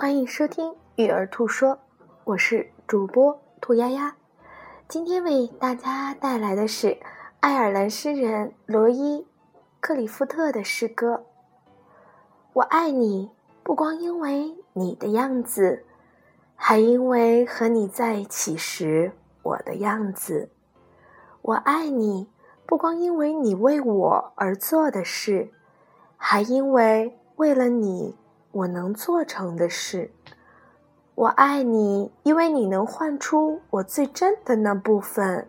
欢迎收听《育儿兔说》，我是主播兔丫丫。今天为大家带来的是爱尔兰诗人罗伊·克里夫特的诗歌。我爱你，不光因为你的样子，还因为和你在一起时我的样子。我爱你，不光因为你为我而做的事，还因为为了你。我能做成的事，我爱你，因为你能唤出我最真的那部分。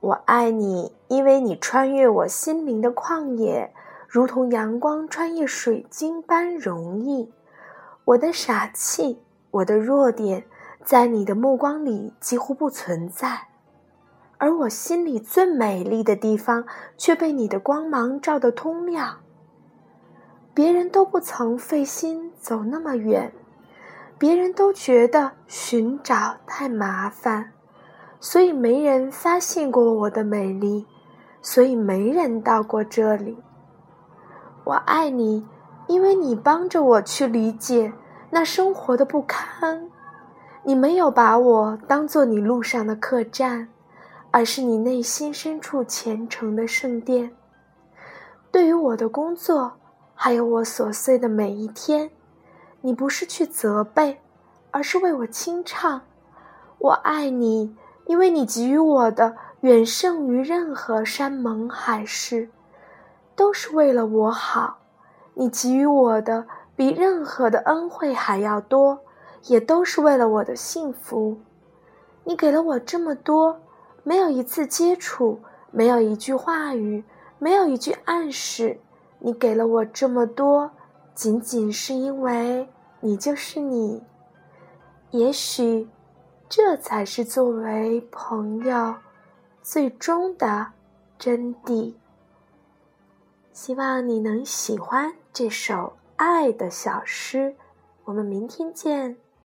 我爱你，因为你穿越我心灵的旷野，如同阳光穿越水晶般容易。我的傻气，我的弱点，在你的目光里几乎不存在，而我心里最美丽的地方，却被你的光芒照得通亮。别人都不曾费心走那么远，别人都觉得寻找太麻烦，所以没人发现过我的美丽，所以没人到过这里。我爱你，因为你帮着我去理解那生活的不堪。你没有把我当做你路上的客栈，而是你内心深处虔诚的圣殿。对于我的工作。还有我琐碎的每一天，你不是去责备，而是为我清唱。我爱你，因为你给予我的远胜于任何山盟海誓，都是为了我好。你给予我的比任何的恩惠还要多，也都是为了我的幸福。你给了我这么多，没有一次接触，没有一句话语，没有一句暗示。你给了我这么多，仅仅是因为你就是你。也许，这才是作为朋友最终的真谛。希望你能喜欢这首爱的小诗。我们明天见。